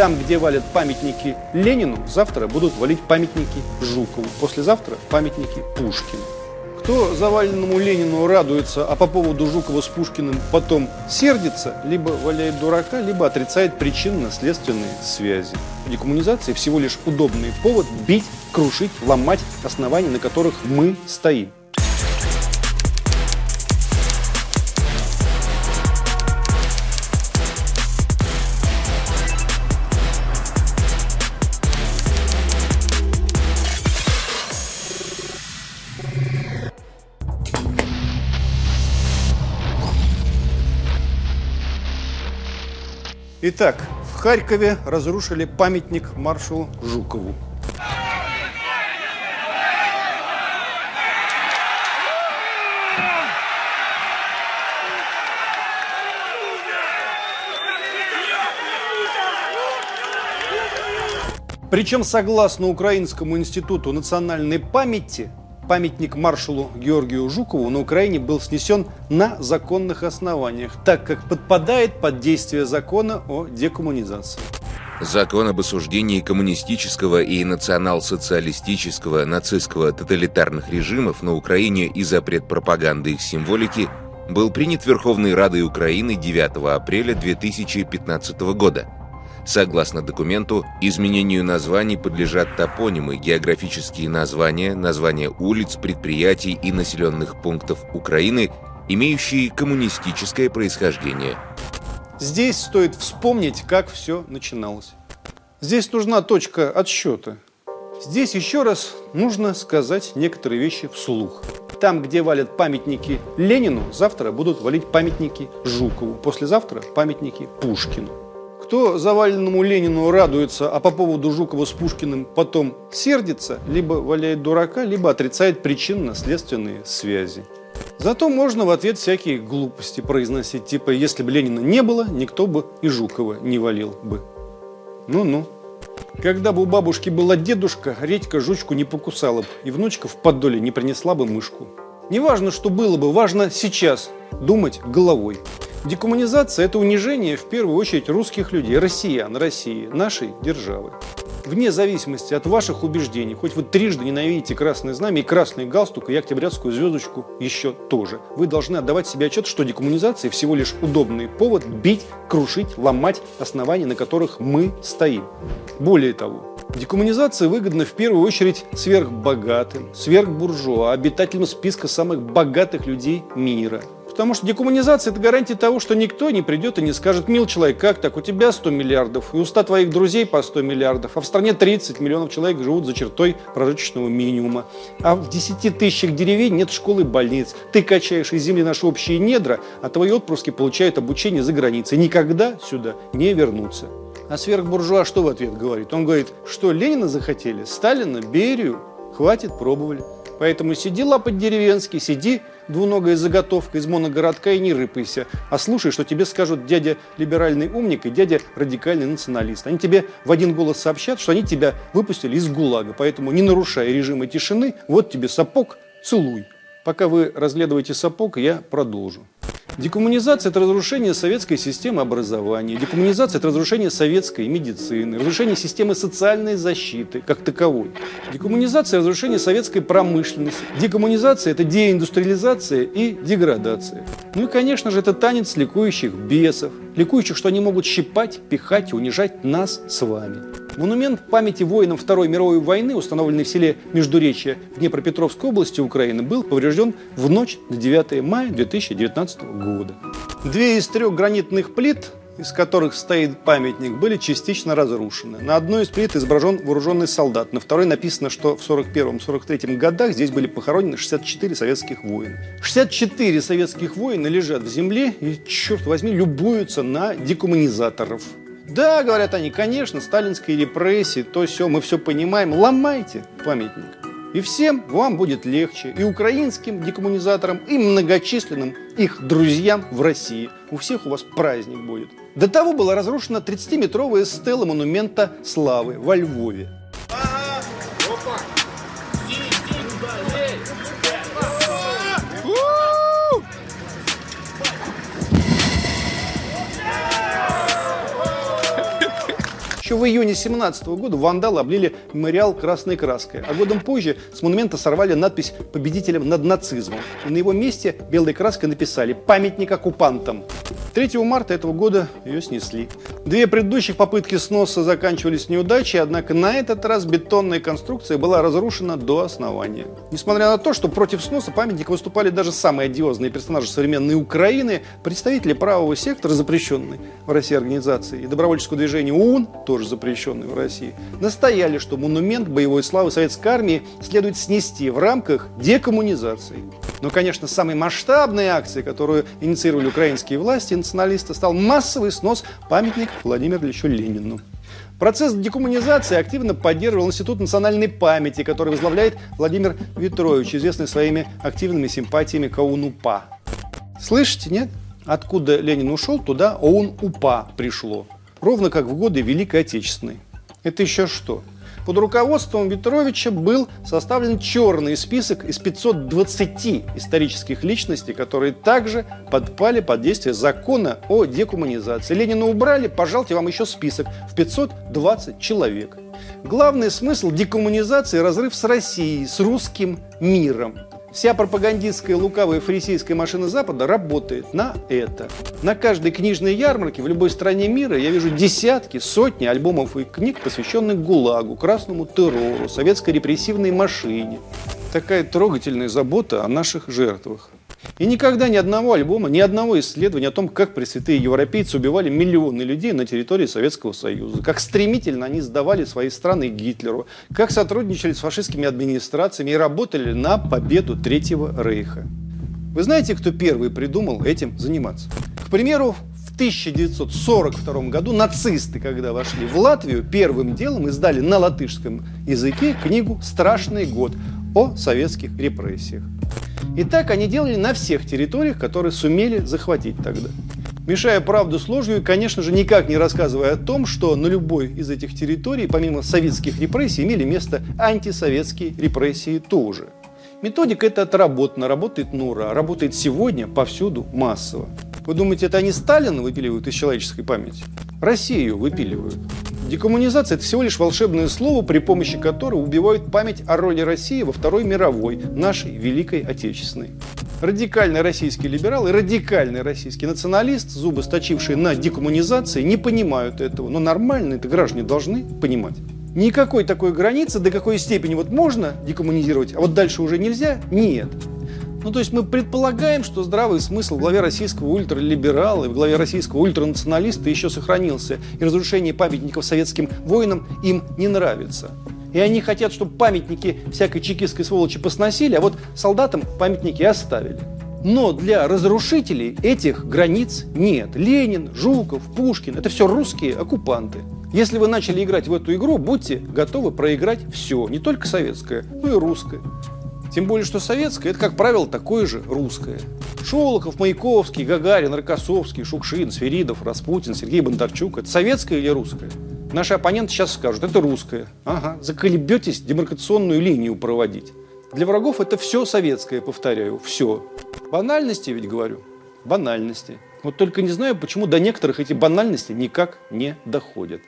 Там, где валят памятники Ленину, завтра будут валить памятники Жукову. Послезавтра памятники Пушкину. Кто заваленному Ленину радуется, а по поводу Жукова с Пушкиным потом сердится, либо валяет дурака, либо отрицает причинно-следственные связи. Декоммунизация всего лишь удобный повод бить, крушить, ломать основания, на которых мы стоим. Итак, в Харькове разрушили памятник маршалу Жукову. Причем, согласно Украинскому институту национальной памяти, памятник маршалу Георгию Жукову на Украине был снесен на законных основаниях, так как подпадает под действие закона о декоммунизации. Закон об осуждении коммунистического и национал-социалистического нацистского тоталитарных режимов на Украине и запрет пропаганды их символики был принят Верховной Радой Украины 9 апреля 2015 года – Согласно документу, изменению названий подлежат топонимы, географические названия, названия улиц, предприятий и населенных пунктов Украины, имеющие коммунистическое происхождение. Здесь стоит вспомнить, как все начиналось. Здесь нужна точка отсчета. Здесь еще раз нужно сказать некоторые вещи вслух. Там, где валят памятники Ленину, завтра будут валить памятники Жукову, послезавтра памятники Пушкину. Кто заваленному Ленину радуется, а по поводу Жукова с Пушкиным потом сердится, либо валяет дурака, либо отрицает причинно-следственные связи. Зато можно в ответ всякие глупости произносить, типа «если бы Ленина не было, никто бы и Жукова не валил бы». Ну-ну. Когда бы у бабушки была дедушка, редька жучку не покусала бы, и внучка в подоле не принесла бы мышку. Не важно, что было бы, важно сейчас думать головой. Декоммунизация – это унижение в первую очередь русских людей, россиян, России, нашей державы. Вне зависимости от ваших убеждений, хоть вы трижды ненавидите красное знамя и красный галстук, и октябрятскую звездочку еще тоже, вы должны отдавать себе отчет, что декоммунизация всего лишь удобный повод бить, крушить, ломать основания, на которых мы стоим. Более того, Декоммунизация выгодна в первую очередь сверхбогатым, сверхбуржуа, обитателям списка самых богатых людей мира – Потому что декоммунизация – это гарантия того, что никто не придет и не скажет, мил человек, как так, у тебя 100 миллиардов, и у 100 твоих друзей по 100 миллиардов, а в стране 30 миллионов человек живут за чертой прожиточного минимума. А в 10 тысячах деревень нет школы и больниц. Ты качаешь из земли наши общие недра, а твои отпрыски получают обучение за границей. Никогда сюда не вернутся. А сверхбуржуа что в ответ говорит? Он говорит, что Ленина захотели, Сталина, Берию, хватит, пробовали. Поэтому сиди лапать деревенский, сиди двуногая заготовка из моногородка и не рыпайся, а слушай, что тебе скажут дядя либеральный умник и дядя радикальный националист. Они тебе в один голос сообщат, что они тебя выпустили из ГУЛАГа, поэтому не нарушая режима тишины, вот тебе сапог, целуй. Пока вы разглядываете сапог, я продолжу. Декоммунизация – это разрушение советской системы образования, декоммунизация – это разрушение советской медицины, разрушение системы социальной защиты как таковой. Декоммунизация – разрушение советской промышленности. Декоммунизация – это деиндустриализация и деградация. Ну и, конечно же, это танец ликующих бесов, ликующих, что они могут щипать, пихать и унижать нас с вами. Монумент памяти воинам Второй мировой войны, установленный в селе Междуречье в Днепропетровской области Украины, был поврежден в ночь на 9 мая 2019 года. Две из трех гранитных плит из которых стоит памятник, были частично разрушены. На одной из плит изображен вооруженный солдат, на второй написано, что в 41-43 годах здесь были похоронены 64 советских воина. 64 советских воина лежат в земле и, черт возьми, любуются на декоммунизаторов. Да, говорят они, конечно, сталинские репрессии, то все, мы все понимаем. Ломайте памятник. И всем вам будет легче, и украинским декоммунизаторам, и многочисленным их друзьям в России. У всех у вас праздник будет. До того была разрушена 30-метровая стела монумента славы во Львове. Еще в июне 17 года вандалы облили мемориал красной краской, а годом позже с монумента сорвали надпись «Победителям над нацизмом». И на его месте белой краской написали «Памятник оккупантам». 3 марта этого года ее снесли. Две предыдущих попытки сноса заканчивались неудачей, однако на этот раз бетонная конструкция была разрушена до основания. Несмотря на то, что против сноса памятника выступали даже самые одиозные персонажи современной Украины, представители правого сектора, запрещенной в России организации, и добровольческого движения ОУН, тоже запрещенной в России, настояли, что монумент боевой славы советской армии следует снести в рамках декоммунизации. Но, конечно, самой масштабной акцией, которую инициировали украинские власти, националисты, стал массовый снос памятника Владимиру Ильичу Ленину. Процесс декоммунизации активно поддерживал Институт национальной памяти, который возглавляет Владимир Ветрович, известный своими активными симпатиями к ОУН-УПА. Слышите, нет? Откуда Ленин ушел, туда ОУН-УПА пришло. Ровно как в годы Великой Отечественной. Это еще что? Под руководством Ветровича был составлен черный список из 520 исторических личностей, которые также подпали под действие закона о декоммунизации. Ленина убрали, пожалуйте, вам еще список в 520 человек. Главный смысл декоммунизации – разрыв с Россией, с русским миром. Вся пропагандистская лукавая фарисейская машина Запада работает на это. На каждой книжной ярмарке в любой стране мира я вижу десятки, сотни альбомов и книг, посвященных ГУЛАГу, красному террору, советской репрессивной машине. Такая трогательная забота о наших жертвах. И никогда ни одного альбома, ни одного исследования о том, как пресвятые европейцы убивали миллионы людей на территории Советского Союза, как стремительно они сдавали свои страны Гитлеру, как сотрудничали с фашистскими администрациями и работали на победу Третьего Рейха. Вы знаете, кто первый придумал этим заниматься? К примеру, в 1942 году нацисты, когда вошли в Латвию, первым делом издали на латышском языке книгу «Страшный год» о советских репрессиях. И так они делали на всех территориях, которые сумели захватить тогда. Мешая правду с ложью и, конечно же, никак не рассказывая о том, что на любой из этих территорий, помимо советских репрессий, имели место антисоветские репрессии тоже. Методика эта отработана, работает на ура, работает сегодня повсюду массово. Вы думаете, это они Сталина выпиливают из человеческой памяти? Россию выпиливают. Декоммунизация – это всего лишь волшебное слово, при помощи которого убивают память о роли России во Второй мировой, нашей Великой Отечественной. Радикальный российский либерал и радикальный российский националист, зубы сточившие на декоммунизации, не понимают этого. Но нормально это граждане должны понимать. Никакой такой границы, до какой степени вот можно декоммунизировать, а вот дальше уже нельзя, нет. Ну, то есть мы предполагаем, что здравый смысл в главе российского ультралиберала и в главе российского ультранационалиста еще сохранился, и разрушение памятников советским воинам им не нравится. И они хотят, чтобы памятники всякой чекистской сволочи посносили, а вот солдатам памятники оставили. Но для разрушителей этих границ нет. Ленин, Жуков, Пушкин – это все русские оккупанты. Если вы начали играть в эту игру, будьте готовы проиграть все, не только советское, но и русское. Тем более, что советское – это, как правило, такое же русское. Шолохов, Маяковский, Гагарин, Рокоссовский, Шукшин, Сверидов, Распутин, Сергей Бондарчук – это советское или русское? Наши оппоненты сейчас скажут, это русское. Ага, заколебетесь демаркационную линию проводить. Для врагов это все советское, повторяю, все. Банальности ведь говорю, банальности. Вот только не знаю, почему до некоторых эти банальности никак не доходят.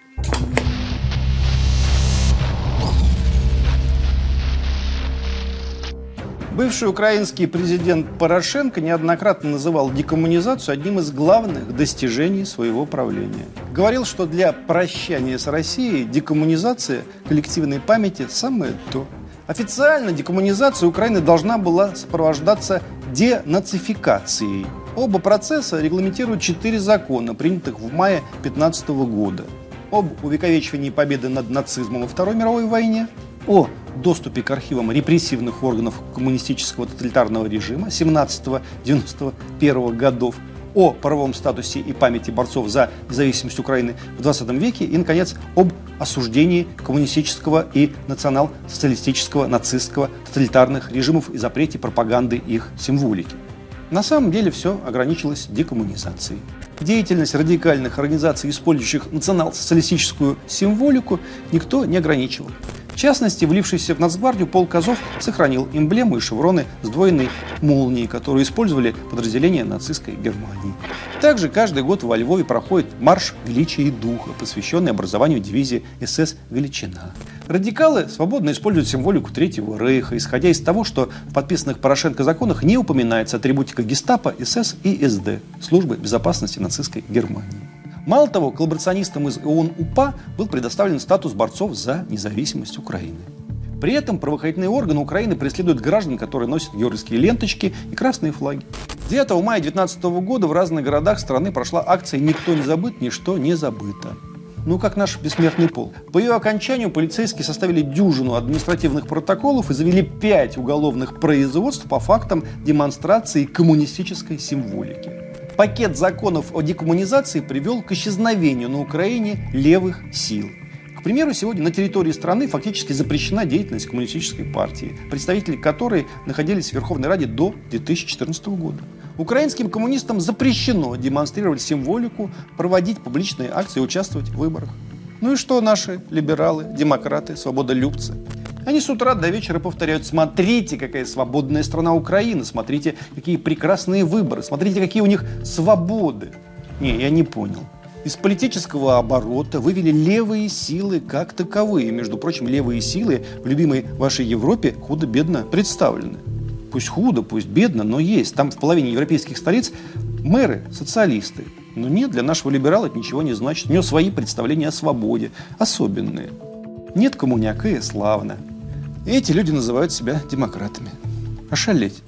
Бывший украинский президент Порошенко неоднократно называл декоммунизацию одним из главных достижений своего правления. Говорил, что для прощания с Россией декоммунизация коллективной памяти – самое то. Официально декоммунизация Украины должна была сопровождаться денацификацией. Оба процесса регламентируют четыре закона, принятых в мае 2015 года. Об увековечивании победы над нацизмом во Второй мировой войне, о доступе к архивам репрессивных органов коммунистического тоталитарного режима 17-91 годов, о правовом статусе и памяти борцов за независимость Украины в 20 веке и, наконец, об осуждении коммунистического и национал-социалистического, нацистского, тоталитарных режимов и запрете пропаганды их символики. На самом деле все ограничилось декоммунизацией. Деятельность радикальных организаций, использующих национал-социалистическую символику, никто не ограничивал. В частности, влившийся в Нацгвардию полк Азов сохранил эмблему и шевроны сдвоенной молнии, которую использовали подразделения нацистской Германии. Также каждый год во Львове проходит марш величия и духа, посвященный образованию дивизии СС «Величина». Радикалы свободно используют символику Третьего Рейха, исходя из того, что в подписанных Порошенко законах не упоминается атрибутика гестапо, СС и СД – службы безопасности нацистской Германии. Мало того, коллаборационистам из ООН-УПА был предоставлен статус борцов за независимость Украины. При этом правоохранительные органы Украины преследуют граждан, которые носят георгиевские ленточки и красные флаги. 9 мая 2019 года в разных городах страны прошла акция «Никто не забыт, ничто не забыто». Ну, как наш бессмертный пол. По ее окончанию полицейские составили дюжину административных протоколов и завели пять уголовных производств по фактам демонстрации коммунистической символики. Пакет законов о декоммунизации привел к исчезновению на Украине левых сил. К примеру, сегодня на территории страны фактически запрещена деятельность коммунистической партии, представители которой находились в Верховной Раде до 2014 года. Украинским коммунистам запрещено демонстрировать символику, проводить публичные акции и участвовать в выборах. Ну и что наши либералы, демократы, свободолюбцы? Они с утра до вечера повторяют, смотрите, какая свободная страна Украина, смотрите, какие прекрасные выборы, смотрите, какие у них свободы. Не, я не понял. Из политического оборота вывели левые силы как таковые. Между прочим, левые силы в любимой вашей Европе худо-бедно представлены. Пусть худо, пусть бедно, но есть. Там в половине европейских столиц мэры социалисты. Но нет, для нашего либерала это ничего не значит. У него свои представления о свободе, особенные. Нет коммуняка и славно. И эти люди называют себя демократами. Ошалеть.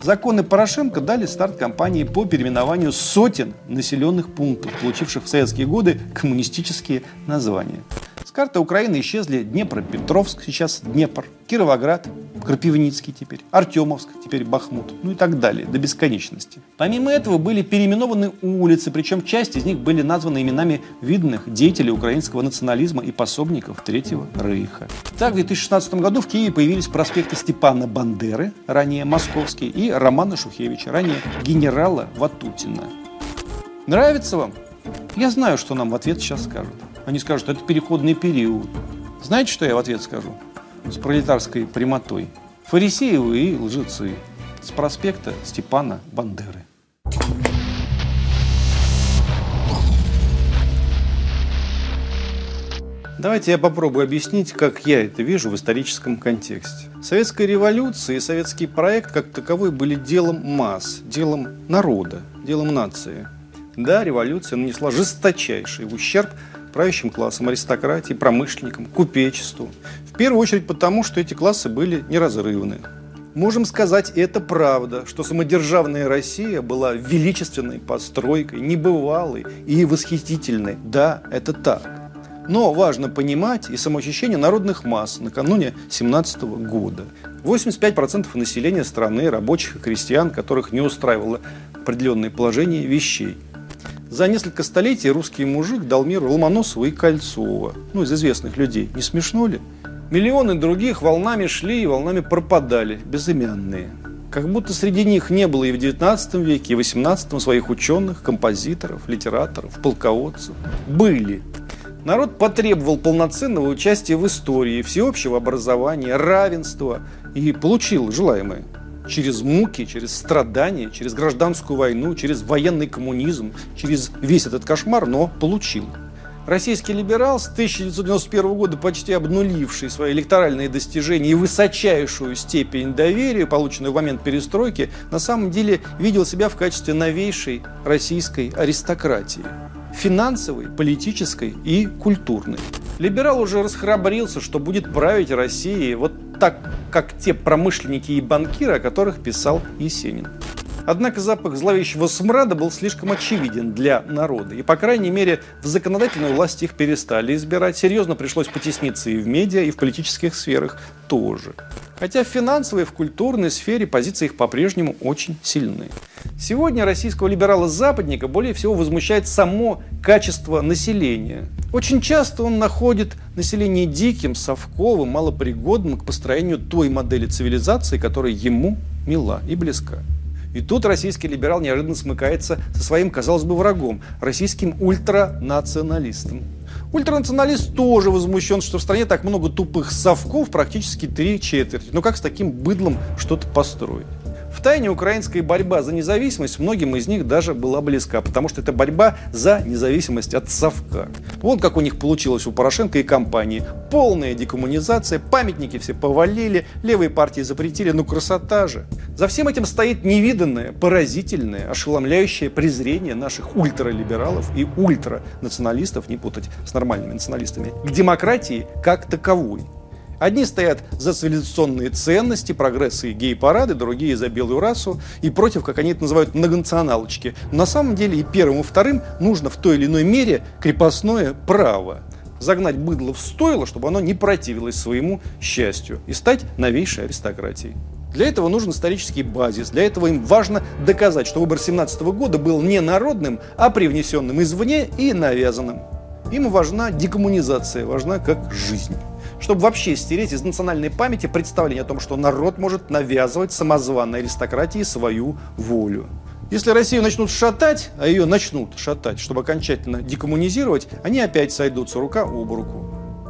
Законы Порошенко дали старт кампании по переименованию сотен населенных пунктов, получивших в советские годы коммунистические названия. Карты Украины исчезли Днепропетровск, сейчас Днепр, Кировоград, Крапивницкий теперь, Артемовск, теперь Бахмут, ну и так далее, до бесконечности. Помимо этого были переименованы улицы, причем часть из них были названы именами видных деятелей украинского национализма и пособников Третьего Рейха. Так, в 2016 году в Киеве появились проспекты Степана Бандеры, ранее Московский, и Романа Шухевича, ранее генерала Ватутина. Нравится вам? Я знаю, что нам в ответ сейчас скажут. Они скажут, это переходный период. Знаете, что я в ответ скажу? с пролетарской прямотой. Фарисеи и лжецы. С проспекта Степана Бандеры. Давайте я попробую объяснить, как я это вижу в историческом контексте. Советская революция и советский проект как таковой были делом масс, делом народа, делом нации. Да, революция нанесла жесточайший ущерб правящим классам, аристократии, промышленникам, купечеству. В первую очередь потому, что эти классы были неразрывны. Можем сказать, это правда, что самодержавная Россия была величественной постройкой, небывалой и восхитительной. Да, это так. Но важно понимать и самоощущение народных масс накануне 17 года. 85% населения страны, рабочих и крестьян, которых не устраивало определенное положение вещей – за несколько столетий русский мужик дал миру Ломоносова и Кольцова. Ну, из известных людей. Не смешно ли? Миллионы других волнами шли и волнами пропадали, безымянные. Как будто среди них не было и в 19 веке, и в 18 своих ученых, композиторов, литераторов, полководцев. Были. Народ потребовал полноценного участия в истории, всеобщего образования, равенства и получил желаемое через муки, через страдания, через гражданскую войну, через военный коммунизм, через весь этот кошмар, но получил. Российский либерал с 1991 года, почти обнуливший свои электоральные достижения и высочайшую степень доверия, полученную в момент перестройки, на самом деле видел себя в качестве новейшей российской аристократии финансовой, политической и культурной. Либерал уже расхрабрился, что будет править Россией вот так, как те промышленники и банкиры, о которых писал Есенин. Однако запах зловещего смрада был слишком очевиден для народа. И, по крайней мере, в законодательной власти их перестали избирать. Серьезно пришлось потесниться и в медиа, и в политических сферах тоже. Хотя в финансовой и в культурной сфере позиции их по-прежнему очень сильны. Сегодня российского либерала-западника более всего возмущает само качество населения. Очень часто он находит население диким, совковым, малопригодным к построению той модели цивилизации, которая ему мила и близка. И тут российский либерал неожиданно смыкается со своим, казалось бы, врагом, российским ультранационалистом. Ультранационалист тоже возмущен, что в стране так много тупых совков, практически три четверти. Но как с таким быдлом что-то построить? Тайне украинская борьба за независимость многим из них даже была близка, потому что это борьба за независимость от совка. Вон как у них получилось у Порошенко и компании. Полная декоммунизация, памятники все повалили, левые партии запретили, ну красота же. За всем этим стоит невиданное, поразительное, ошеломляющее презрение наших ультралибералов и ультранационалистов, не путать с нормальными националистами, к демократии как таковой. Одни стоят за цивилизационные ценности, прогрессы и гей-парады, другие за белую расу и против, как они это называют, многонационалочки. Но на самом деле и первым, и вторым нужно в той или иной мере крепостное право загнать быдло в стойло, чтобы оно не противилось своему счастью и стать новейшей аристократией. Для этого нужен исторический базис. Для этого им важно доказать, что выбор 17 года был не народным, а привнесенным извне и навязанным. Им важна декоммунизация, важна как жизнь чтобы вообще стереть из национальной памяти представление о том, что народ может навязывать самозванной аристократии свою волю. Если Россию начнут шатать, а ее начнут шатать, чтобы окончательно декоммунизировать, они опять сойдутся рука об руку.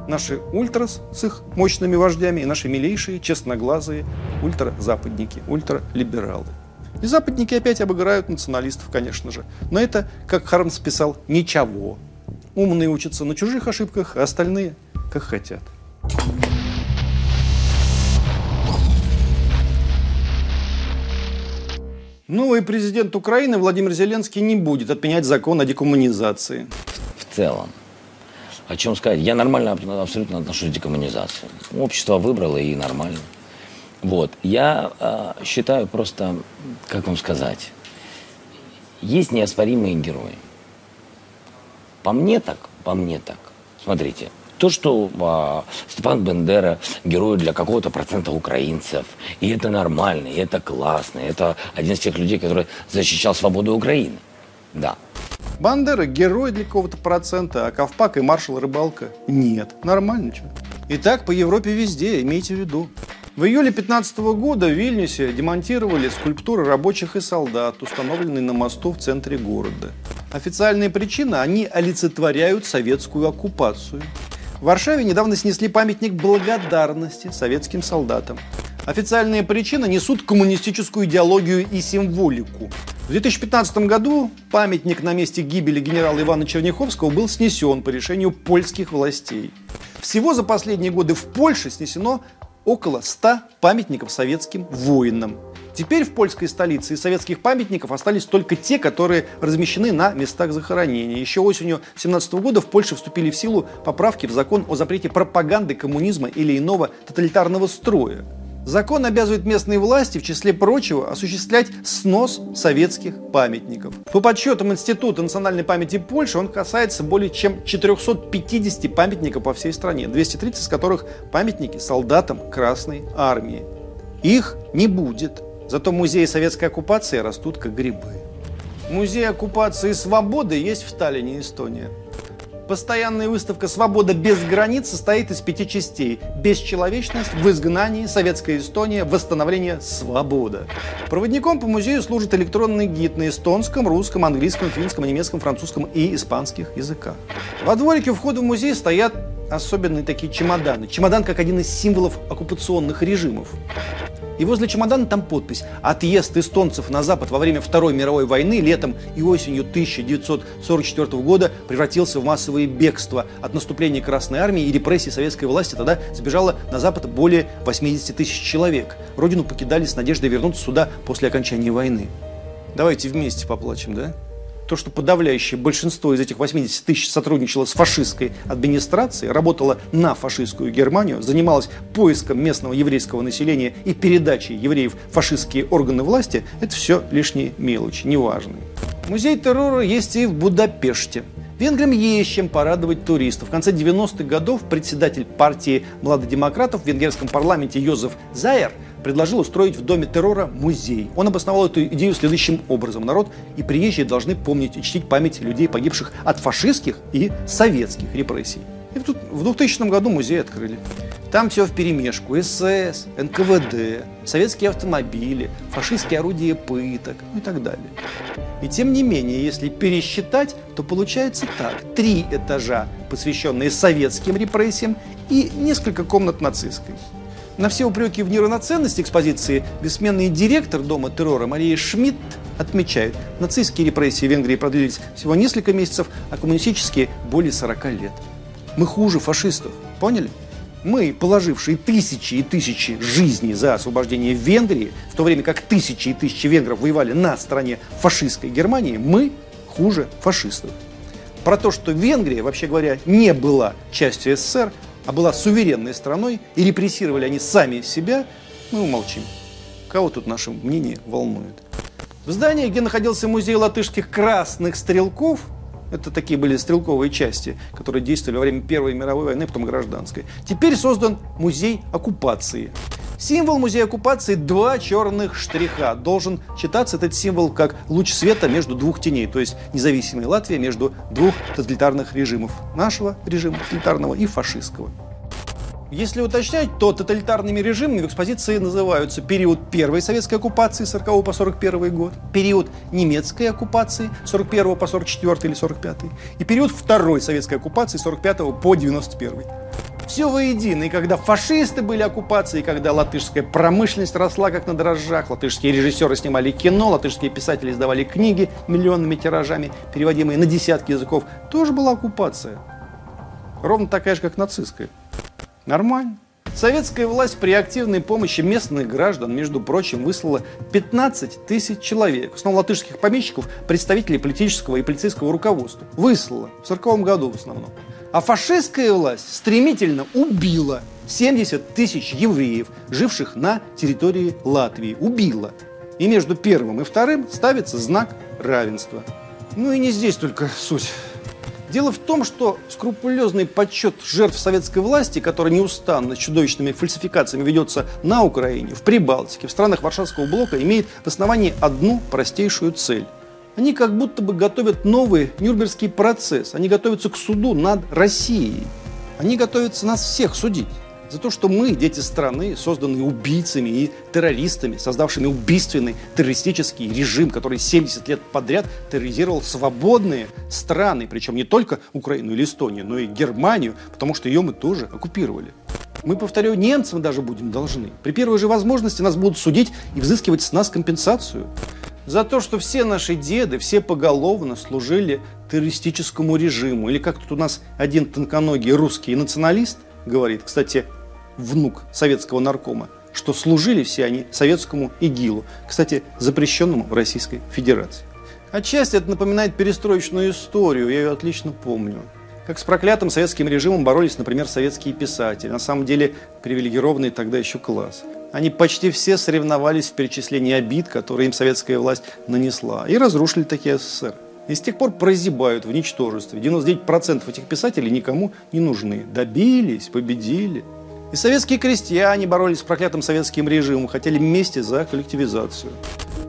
Наши ультрас с их мощными вождями и наши милейшие, честноглазые ультразападники, ультралибералы. И западники опять обыграют националистов, конечно же. Но это, как Хармс писал, ничего. Умные учатся на чужих ошибках, а остальные как хотят. Новый президент Украины Владимир Зеленский не будет отменять закон о декоммунизации. В целом. О чем сказать? Я нормально абсолютно отношусь к декоммунизации. Общество выбрало и нормально. Вот. Я э, считаю просто, как вам сказать, есть неоспоримые герои. По мне так, по мне так. Смотрите, то, что а, Степан Бендера герой для какого-то процента украинцев, и это нормально, и это классно, это один из тех людей, который защищал свободу Украины. Да. Бандера герой для какого-то процента, а Ковпак и маршал Рыбалка нет. Нормально что. И так по Европе везде, имейте в виду. В июле 2015 года в Вильнюсе демонтировали скульптуры рабочих и солдат, установленные на мосту в центре города. Официальная причина – они олицетворяют советскую оккупацию. Варшаве недавно снесли памятник благодарности советским солдатам. Официальные причины несут коммунистическую идеологию и символику. В 2015 году памятник на месте гибели генерала Ивана Черняховского был снесен по решению польских властей. Всего за последние годы в Польше снесено около 100 памятников советским воинам. Теперь в польской столице из советских памятников остались только те, которые размещены на местах захоронения. Еще осенью 2017 года в Польше вступили в силу поправки в закон о запрете пропаганды коммунизма или иного тоталитарного строя. Закон обязывает местные власти, в числе прочего, осуществлять снос советских памятников. По подсчетам Института национальной памяти Польши, он касается более чем 450 памятников по всей стране, 230 из которых памятники солдатам Красной Армии. Их не будет. Зато музеи советской оккупации растут как грибы. Музей оккупации и свободы есть в Таллине, Эстония. Постоянная выставка «Свобода без границ» состоит из пяти частей. Бесчеловечность, в изгнании, советская Эстония, восстановление, свобода. Проводником по музею служит электронный гид на эстонском, русском, английском, финском, немецком, французском и испанских языках. Во дворике входа в музей стоят особенные такие чемоданы. Чемодан как один из символов оккупационных режимов. И возле чемодана там подпись «Отъезд эстонцев на Запад во время Второй мировой войны летом и осенью 1944 года превратился в массовое бегство от наступления Красной Армии и репрессий советской власти. Тогда сбежало на Запад более 80 тысяч человек. Родину покидали с надеждой вернуться сюда после окончания войны. Давайте вместе поплачем, да? То, что подавляющее большинство из этих 80 тысяч сотрудничало с фашистской администрацией, работало на фашистскую Германию, занималось поиском местного еврейского населения и передачей евреев в фашистские органы власти, это все лишние мелочи, неважные. Музей террора есть и в Будапеште. Венграм есть чем порадовать туристов. В конце 90-х годов председатель партии младодемократов в венгерском парламенте Йозеф Зайер предложил устроить в Доме террора музей. Он обосновал эту идею следующим образом. Народ и приезжие должны помнить и чтить память людей, погибших от фашистских и советских репрессий. И тут в 2000 году музей открыли. Там все в перемешку. СС, НКВД, советские автомобили, фашистские орудия пыток ну и так далее. И тем не менее, если пересчитать, то получается так. Три этажа, посвященные советским репрессиям, и несколько комнат нацистской. На все упреки в неравноценности экспозиции бессменный директор Дома террора Мария Шмидт отмечает, нацистские репрессии в Венгрии продлились всего несколько месяцев, а коммунистические – более 40 лет. Мы хуже фашистов, поняли? Мы, положившие тысячи и тысячи жизней за освобождение Венгрии, в то время как тысячи и тысячи венгров воевали на стороне фашистской Германии, мы хуже фашистов. Про то, что Венгрия, вообще говоря, не была частью СССР, а была суверенной страной, и репрессировали они сами себя, мы умолчим. Кого тут наше мнение волнует? В здании, где находился музей латышских красных стрелков, это такие были стрелковые части, которые действовали во время Первой мировой войны, потом гражданской. Теперь создан музей оккупации. Символ музея оккупации – два черных штриха. Должен читаться этот символ как луч света между двух теней, то есть независимая Латвия между двух тоталитарных режимов. Нашего режима тоталитарного и фашистского. Если уточнять, то тоталитарными режимами в экспозиции называются период первой советской оккупации 40 по 41 год, период немецкой оккупации 41 по 44 или 45 и период второй советской оккупации 45 по 91. Все воедино. И когда фашисты были оккупацией, и когда латышская промышленность росла как на дрожжах, латышские режиссеры снимали кино, латышские писатели издавали книги миллионными тиражами, переводимые на десятки языков, тоже была оккупация. Ровно такая же, как нацистская. Нормально. Советская власть при активной помощи местных граждан, между прочим, выслала 15 тысяч человек, в основном латышских помещиков, представителей политического и полицейского руководства. Выслала. В 40 году в основном. А фашистская власть стремительно убила 70 тысяч евреев, живших на территории Латвии. Убила. И между первым и вторым ставится знак равенства. Ну и не здесь только суть. Дело в том, что скрупулезный подсчет жертв советской власти, который неустанно с чудовищными фальсификациями ведется на Украине, в Прибалтике, в странах Варшавского блока, имеет в основании одну простейшую цель. Они как будто бы готовят новый Нюрнбергский процесс. Они готовятся к суду над Россией. Они готовятся нас всех судить за то, что мы, дети страны, созданные убийцами и террористами, создавшими убийственный террористический режим, который 70 лет подряд терроризировал свободные страны, причем не только Украину или Эстонию, но и Германию, потому что ее мы тоже оккупировали. Мы, повторяю, немцам даже будем должны. При первой же возможности нас будут судить и взыскивать с нас компенсацию. За то, что все наши деды, все поголовно служили террористическому режиму. Или как тут у нас один тонконогий русский националист говорит, кстати, внук советского наркома, что служили все они советскому ИГИЛу, кстати, запрещенному в Российской Федерации. Отчасти это напоминает перестроечную историю, я ее отлично помню. Как с проклятым советским режимом боролись, например, советские писатели, на самом деле привилегированный тогда еще класс. Они почти все соревновались в перечислении обид, которые им советская власть нанесла, и разрушили такие СССР. И с тех пор прозябают в ничтожестве. 99% этих писателей никому не нужны. Добились, победили. И советские крестьяне боролись с проклятым советским режимом, хотели вместе за коллективизацию.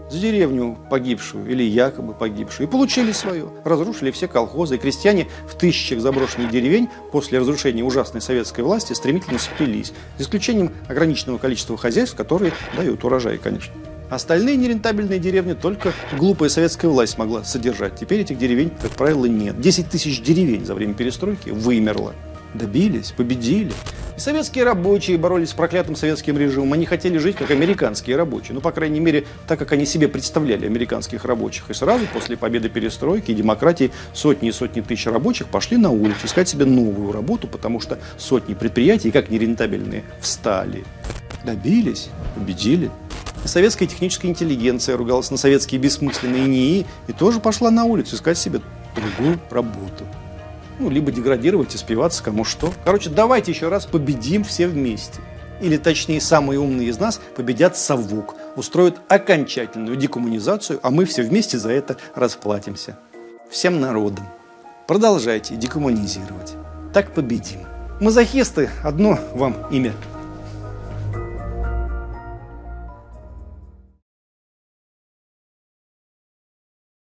За деревню погибшую или якобы погибшую. И получили свое. Разрушили все колхозы. И крестьяне в тысячах заброшенных деревень после разрушения ужасной советской власти стремительно сплелись. За исключением ограниченного количества хозяйств, которые дают урожай, конечно. Остальные нерентабельные деревни только глупая советская власть могла содержать. Теперь этих деревень, как правило, нет. 10 тысяч деревень за время перестройки вымерло. Добились, победили. И советские рабочие боролись с проклятым советским режимом. Они хотели жить как американские рабочие. Ну, по крайней мере, так как они себе представляли американских рабочих. И сразу после победы перестройки и демократии сотни и сотни тысяч рабочих пошли на улицу искать себе новую работу, потому что сотни предприятий, как нерентабельные, встали. Добились, победили. Советская техническая интеллигенция ругалась на советские бессмысленные НИИ и тоже пошла на улицу искать себе другую работу ну, либо деградировать и спиваться кому что. Короче, давайте еще раз победим все вместе. Или точнее, самые умные из нас победят совок, устроят окончательную декоммунизацию, а мы все вместе за это расплатимся. Всем народам. Продолжайте декоммунизировать. Так победим. Мазохисты, одно вам имя